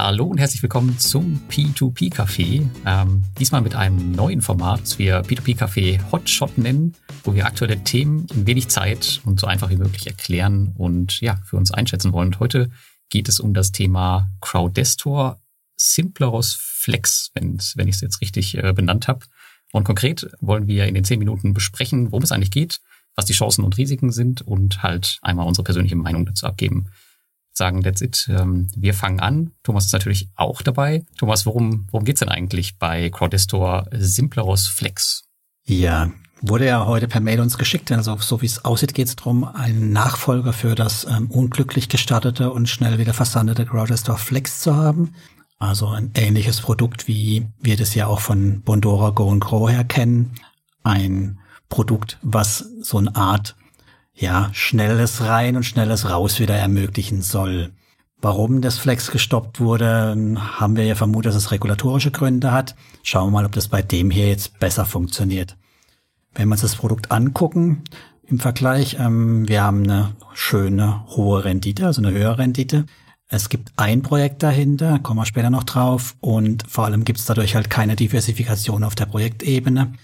Hallo und herzlich willkommen zum P2P Café. Ähm, diesmal mit einem neuen Format, das wir P2P Café Hotshot nennen, wo wir aktuelle Themen in wenig Zeit und so einfach wie möglich erklären und ja, für uns einschätzen wollen. Und heute geht es um das Thema Crowdestor Simpleros Flex, wenn, wenn ich es jetzt richtig äh, benannt habe. Und konkret wollen wir in den zehn Minuten besprechen, worum es eigentlich geht, was die Chancen und Risiken sind und halt einmal unsere persönliche Meinung dazu abgeben. Sagen, that's it. Ähm, wir fangen an. Thomas ist natürlich auch dabei. Thomas, worum, worum geht's denn eigentlich bei Crowdestor Simpleros Flex? Ja, wurde ja heute per Mail uns geschickt. Also so wie es aussieht, geht es darum, einen Nachfolger für das ähm, unglücklich gestartete und schnell wieder versandete Crowdestor Flex zu haben. Also ein ähnliches Produkt, wie wir das ja auch von Bondora Go and Grow her kennen. Ein Produkt, was so eine Art, ja, schnelles rein und schnelles raus wieder ermöglichen soll. Warum das Flex gestoppt wurde, haben wir ja vermutet, dass es regulatorische Gründe hat. Schauen wir mal, ob das bei dem hier jetzt besser funktioniert. Wenn wir uns das Produkt angucken, im Vergleich, ähm, wir haben eine schöne hohe Rendite, also eine höhere Rendite. Es gibt ein Projekt dahinter, kommen wir später noch drauf, und vor allem gibt es dadurch halt keine Diversifikation auf der Projektebene.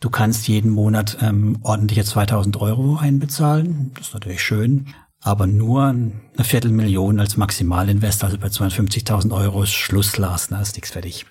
Du kannst jeden Monat ähm, ordentliche 2000 Euro einbezahlen. Das ist natürlich schön. Aber nur eine Viertelmillion als Maximalinvest, also bei 250.000 Euro ist Schluss, Lars, da ist nichts fertig.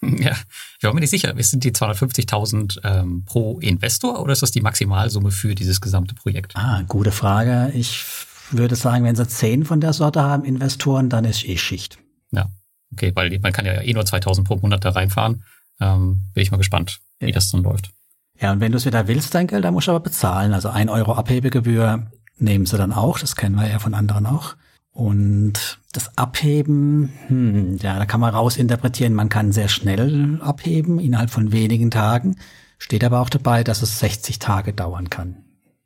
Ja, ich war mir nicht sicher. Sind die 250.000 ähm, pro Investor oder ist das die Maximalsumme für dieses gesamte Projekt? Ah, gute Frage. Ich würde sagen, wenn sie zehn von der Sorte haben, Investoren, dann ist eh Schicht. Ja, okay, weil man kann ja eh nur 2000 pro Monat da reinfahren. Ähm, bin ich mal gespannt, wie ja. das dann läuft. Ja, und wenn du es wieder willst, dein Geld, dann musst du aber bezahlen. Also ein Euro Abhebegebühr nehmen sie dann auch. Das kennen wir ja von anderen auch. Und das Abheben, hm, ja, da kann man rausinterpretieren, man kann sehr schnell abheben, innerhalb von wenigen Tagen. Steht aber auch dabei, dass es 60 Tage dauern kann.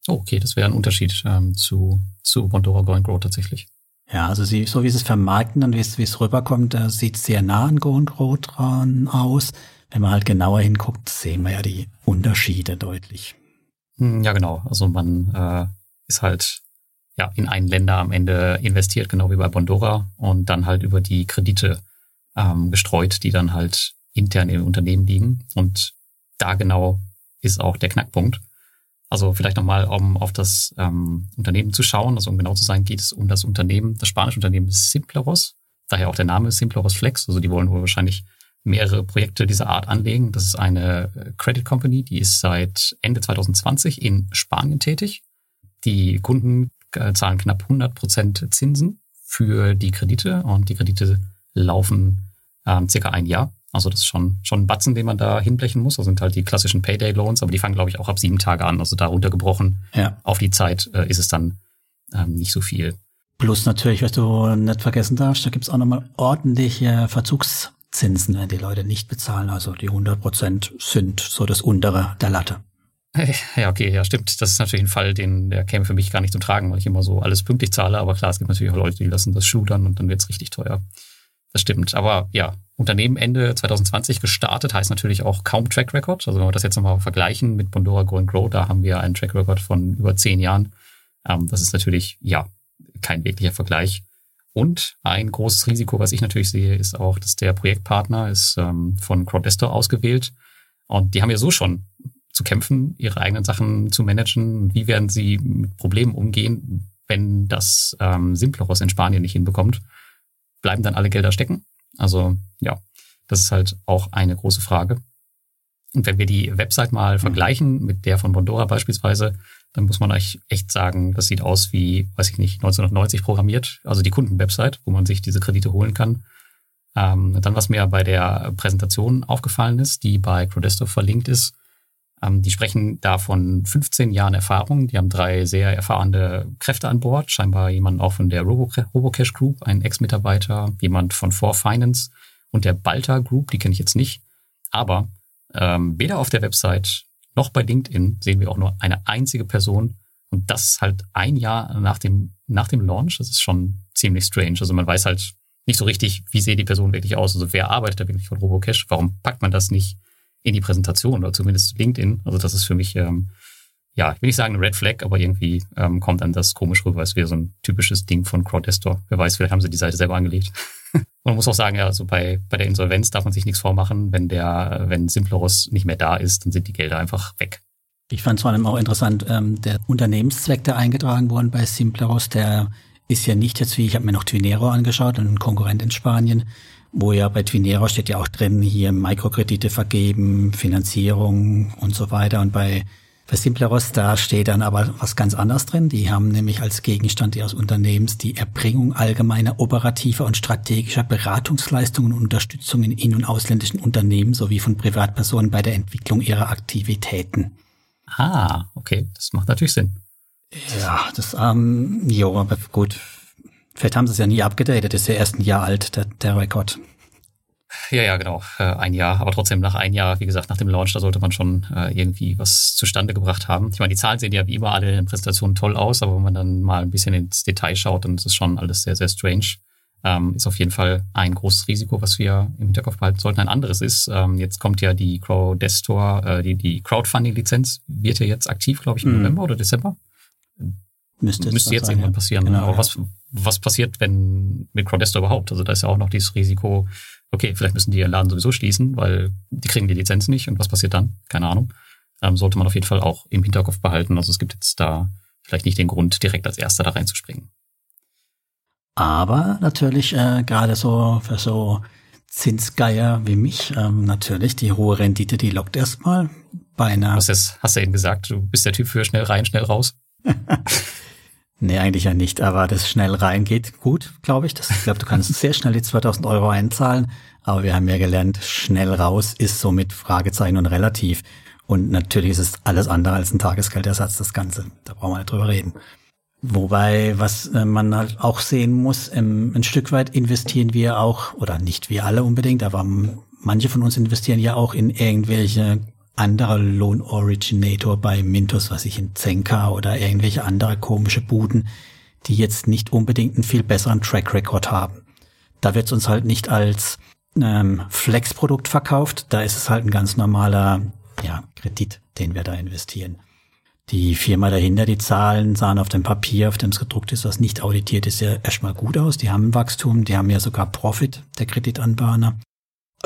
Okay, das wäre ein Unterschied ähm, zu, zu Bondora Go and Grow tatsächlich. Ja, also sie, so wie sie es vermarkten und wie es, wie es rüberkommt, da sieht es sehr nah an Go and Grow dran aus wenn man halt genauer hinguckt, sehen wir ja die Unterschiede deutlich. Hm, ja, genau. Also man äh, ist halt ja in ein Länder am Ende investiert, genau wie bei Bondora, und dann halt über die Kredite ähm, gestreut, die dann halt intern im Unternehmen liegen. Und da genau ist auch der Knackpunkt. Also vielleicht nochmal, um auf das ähm, Unternehmen zu schauen, also um genau zu sein, geht es um das Unternehmen, das spanische Unternehmen Simpleros, daher auch der Name Simpleros Flex. Also die wollen wohl wahrscheinlich mehrere Projekte dieser Art anlegen. Das ist eine äh, Credit Company, die ist seit Ende 2020 in Spanien tätig. Die Kunden äh, zahlen knapp 100 Prozent Zinsen für die Kredite und die Kredite laufen ähm, circa ein Jahr. Also das ist schon, schon ein Batzen, den man da hinblechen muss. Das sind halt die klassischen Payday Loans, aber die fangen, glaube ich, auch ab sieben Tage an. Also da runtergebrochen ja. auf die Zeit äh, ist es dann ähm, nicht so viel. Plus natürlich, was du nicht vergessen darfst, da gibt's auch nochmal ordentliche Verzugs Zinsen, wenn die Leute nicht bezahlen. Also die 100 Prozent sind so das untere der Latte. Ja, okay, ja, stimmt. Das ist natürlich ein Fall, den der käme für mich gar nicht zum Tragen, weil ich immer so alles pünktlich zahle. Aber klar, es gibt natürlich auch Leute, die lassen das schudern und dann wird's richtig teuer. Das stimmt. Aber ja, Unternehmen Ende 2020 gestartet, heißt natürlich auch kaum Track Record. Also wenn wir das jetzt nochmal vergleichen mit Bondora Go and Grow, da haben wir einen Track Record von über zehn Jahren. Ähm, das ist natürlich, ja, kein wirklicher Vergleich. Und ein großes Risiko, was ich natürlich sehe, ist auch, dass der Projektpartner ist ähm, von Crowdestor ausgewählt. Und die haben ja so schon zu kämpfen, ihre eigenen Sachen zu managen. Wie werden sie mit Problemen umgehen, wenn das ähm, Simpleros in Spanien nicht hinbekommt? Bleiben dann alle Gelder stecken? Also ja, das ist halt auch eine große Frage. Und wenn wir die Website mal mhm. vergleichen mit der von Bondora beispielsweise, dann muss man euch echt sagen, das sieht aus wie, weiß ich nicht, 1990 programmiert, also die Kundenwebsite, wo man sich diese Kredite holen kann. Ähm, dann, was mir bei der Präsentation aufgefallen ist, die bei Crodesto verlinkt ist, ähm, die sprechen da von 15 Jahren Erfahrung. Die haben drei sehr erfahrene Kräfte an Bord, scheinbar jemand auch von der Robocash Group, ein Ex-Mitarbeiter, jemand von 4Finance und der Balta Group, die kenne ich jetzt nicht. Aber ähm, weder auf der Website noch bei LinkedIn sehen wir auch nur eine einzige Person und das halt ein Jahr nach dem, nach dem Launch. Das ist schon ziemlich strange. Also man weiß halt nicht so richtig, wie sieht die Person wirklich aus. Also wer arbeitet da wirklich von Robocash? Warum packt man das nicht in die Präsentation oder zumindest LinkedIn? Also das ist für mich, ähm, ja, ich will nicht sagen Red Flag, aber irgendwie ähm, kommt dann das komisch rüber. Es wäre so ein typisches Ding von Crowdestor. Wer weiß, vielleicht haben sie die Seite selber angelegt. man muss auch sagen, ja, also bei, bei der Insolvenz darf man sich nichts vormachen. Wenn der, wenn Simpleros nicht mehr da ist, dann sind die Gelder einfach weg. Ich fand es vor allem auch interessant, ähm, der Unternehmenszweck, der eingetragen worden bei Simpleros, der ist ja nicht jetzt wie, ich habe mir noch Twinero angeschaut, ein Konkurrent in Spanien, wo ja bei Twinero steht ja auch drin, hier Mikrokredite vergeben, Finanzierung und so weiter. Und bei bei Simpleros, da steht dann aber was ganz anderes drin. Die haben nämlich als Gegenstand ihres Unternehmens die Erbringung allgemeiner operativer und strategischer Beratungsleistungen und Unterstützung in in- und ausländischen Unternehmen sowie von Privatpersonen bei der Entwicklung ihrer Aktivitäten. Ah, okay, das macht natürlich Sinn. Ja, das, ähm, jo, aber gut. Vielleicht haben sie es ja nie abgedatet, das ist ja erst ein Jahr alt, der, der Rekord. Ja, ja, genau. Äh, ein Jahr, aber trotzdem nach ein Jahr, wie gesagt, nach dem Launch, da sollte man schon äh, irgendwie was zustande gebracht haben. Ich meine, die Zahlen sehen ja wie immer alle in den Präsentationen toll aus, aber wenn man dann mal ein bisschen ins Detail schaut, dann ist es schon alles sehr, sehr strange. Ähm, ist auf jeden Fall ein großes Risiko, was wir im Hinterkopf behalten sollten. Ein anderes ist, ähm, jetzt kommt ja die Crowdestor, äh, die, die Crowdfunding-Lizenz wird ja jetzt aktiv, glaube ich, im Mhm. November oder Dezember. Müsste jetzt, Müsste jetzt irgendwann passieren. Genau, Aber ja. was, was passiert, wenn mit Crowdestor überhaupt? Also da ist ja auch noch dieses Risiko, okay, vielleicht müssen die ihren Laden sowieso schließen, weil die kriegen die Lizenz nicht. Und was passiert dann? Keine Ahnung. Ähm, sollte man auf jeden Fall auch im Hinterkopf behalten. Also es gibt jetzt da vielleicht nicht den Grund, direkt als Erster da reinzuspringen. Aber natürlich äh, gerade so für so Zinsgeier wie mich, ähm, natürlich die hohe Rendite, die lockt erstmal bei einer. Was jetzt, hast du eben gesagt, du bist der Typ für schnell rein, schnell raus. Nee, eigentlich ja nicht, aber das schnell reingeht gut, glaube ich. Das, ich glaube, du kannst sehr schnell die 2000 Euro einzahlen, aber wir haben ja gelernt, schnell raus ist somit Fragezeichen und relativ. Und natürlich ist es alles andere als ein Tagesgeldersatz, das Ganze. Da brauchen wir nicht drüber reden. Wobei, was äh, man halt auch sehen muss, ähm, ein Stück weit investieren wir auch, oder nicht wir alle unbedingt, aber manche von uns investieren ja auch in irgendwelche andere Loan Originator bei Mintos, was ich in Zenka oder irgendwelche andere komische Buden, die jetzt nicht unbedingt einen viel besseren Track Record haben. Da wird es uns halt nicht als ähm, Flex-Produkt verkauft, da ist es halt ein ganz normaler ja, Kredit, den wir da investieren. Die Firma dahinter, die Zahlen sahen auf dem Papier, auf dem es gedruckt ist, was nicht auditiert ist, ja erstmal gut aus. Die haben Wachstum, die haben ja sogar Profit, der Kreditanbahner.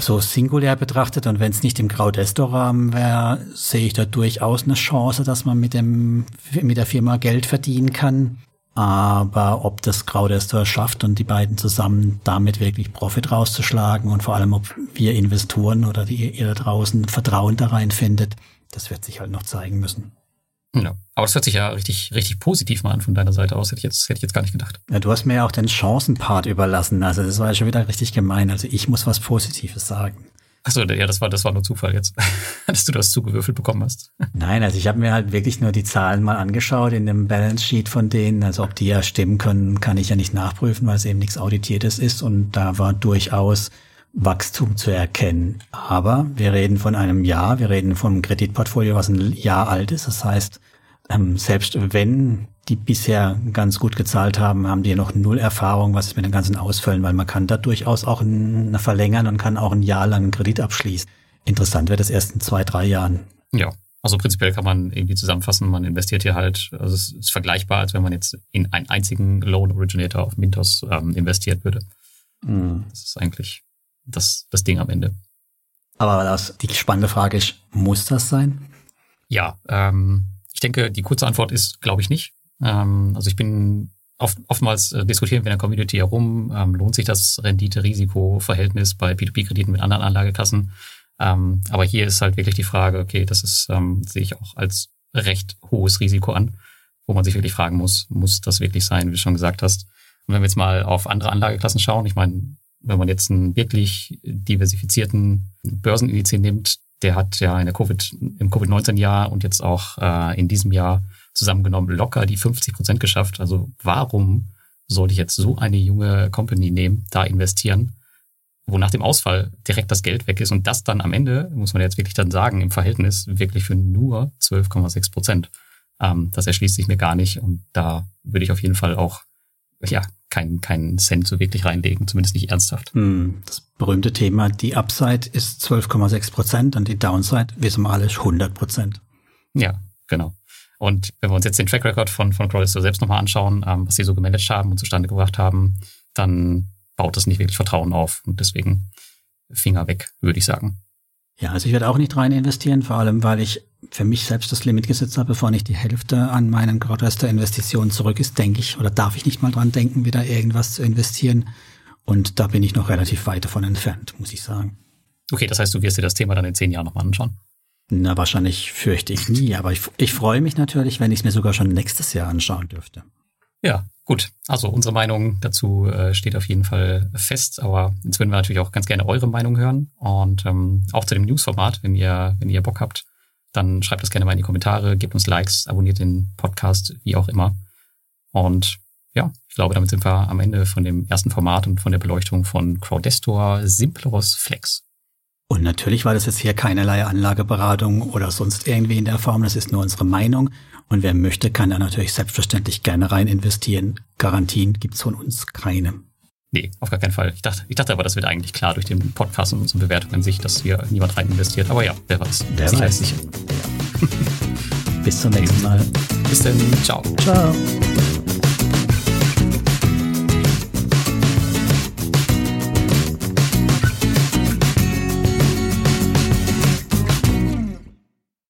So singulär betrachtet und wenn es nicht im Graudestor-Rahmen wäre, sehe ich da durchaus eine Chance, dass man mit dem mit der Firma Geld verdienen kann. Aber ob das Graudestor schafft und die beiden zusammen damit wirklich Profit rauszuschlagen und vor allem ob wir Investoren oder die ihr da draußen Vertrauen da rein findet, das wird sich halt noch zeigen müssen. Ja. Aber das hört sich ja richtig, richtig positiv mal an von deiner Seite aus. Hätte ich jetzt, hätte ich jetzt gar nicht gedacht. Ja, du hast mir ja auch den Chancenpart überlassen. Also das war ja schon wieder richtig gemein. Also ich muss was Positives sagen. Achso, ja, das war, das war nur Zufall jetzt, dass du das zugewürfelt bekommen hast. Nein, also ich habe mir halt wirklich nur die Zahlen mal angeschaut in dem Balance Sheet von denen. Also ob die ja stimmen können, kann ich ja nicht nachprüfen, weil es eben nichts Auditiertes ist. Und da war durchaus Wachstum zu erkennen. Aber wir reden von einem Jahr, wir reden von einem Kreditportfolio, was ein Jahr alt ist. Das heißt, ähm, selbst wenn die bisher ganz gut gezahlt haben, haben die noch null Erfahrung, was ist mit den ganzen Ausfällen, weil man kann da durchaus auch eine verlängern und kann auch ein Jahr lang einen Kredit abschließen. Interessant wird es erst in zwei, drei Jahren. Ja, also prinzipiell kann man irgendwie zusammenfassen, man investiert hier halt, also es ist vergleichbar, als wenn man jetzt in einen einzigen Loan Originator auf Mintos ähm, investiert würde. Mhm. Das ist eigentlich das, das Ding am Ende. Aber das, die spannende Frage ist, muss das sein? Ja, ähm, ich denke, die kurze Antwort ist, glaube ich nicht. Ähm, also ich bin oft, oftmals äh, diskutieren wir in der Community herum, ähm, lohnt sich das Rendite-Risiko-Verhältnis bei P2P-Krediten mit anderen Anlagekassen. Ähm, aber hier ist halt wirklich die Frage, okay, das ist, ähm, sehe ich auch als recht hohes Risiko an, wo man sich wirklich fragen muss, muss das wirklich sein, wie du schon gesagt hast. Und wenn wir jetzt mal auf andere Anlageklassen schauen, ich meine, wenn man jetzt einen wirklich diversifizierten Börsenindiz nimmt, der hat ja in der Covid, im Covid-19-Jahr und jetzt auch äh, in diesem Jahr zusammengenommen locker die 50 Prozent geschafft. Also warum sollte ich jetzt so eine junge Company nehmen, da investieren, wo nach dem Ausfall direkt das Geld weg ist und das dann am Ende, muss man jetzt wirklich dann sagen, im Verhältnis wirklich für nur 12,6 Prozent. Ähm, das erschließt sich mir gar nicht und da würde ich auf jeden Fall auch ja, keinen keinen Cent so wirklich reinlegen, zumindest nicht ernsthaft. Hm, Das berühmte Thema, die Upside ist 12,6 Prozent und die Downside, wissen wir alle, ist 100 Prozent. Ja, genau. Und wenn wir uns jetzt den Track Record von, von Crowdestor selbst nochmal anschauen, ähm, was sie so gemanagt haben und zustande gebracht haben, dann baut das nicht wirklich Vertrauen auf. Und deswegen Finger weg, würde ich sagen. Ja, also ich werde auch nicht rein investieren, vor allem weil ich für mich selbst das Limit gesetzt habe, bevor nicht die Hälfte an meinen Crowdrester Investitionen zurück ist, denke ich, oder darf ich nicht mal dran denken, wieder irgendwas zu investieren. Und da bin ich noch relativ weit davon entfernt, muss ich sagen. Okay, das heißt, du wirst dir das Thema dann in zehn Jahren nochmal anschauen? Na, wahrscheinlich fürchte ich nie, aber ich, ich freue mich natürlich, wenn ich es mir sogar schon nächstes Jahr anschauen dürfte. Ja, gut. Also unsere Meinung dazu äh, steht auf jeden Fall fest, aber jetzt würden wir natürlich auch ganz gerne eure Meinung hören und ähm, auch zu dem Newsformat, wenn ihr, wenn ihr Bock habt, dann schreibt das gerne mal in die Kommentare, gebt uns Likes, abonniert den Podcast, wie auch immer. Und ja, ich glaube, damit sind wir am Ende von dem ersten Format und von der Beleuchtung von Crowdestor Simpleros Flex. Und natürlich war das jetzt hier keinerlei Anlageberatung oder sonst irgendwie in der Form. Das ist nur unsere Meinung. Und wer möchte, kann da natürlich selbstverständlich gerne rein investieren. Garantien gibt's von uns keine. Nee, auf gar keinen Fall. Ich dachte, ich dachte aber, das wird eigentlich klar durch den Podcast und unsere Bewertung an sich, dass hier niemand rein investiert. Aber ja, wer weiß. Wer weiß. Sicher. Bis zum nächsten Mal. Bis dann. Ciao. Ciao.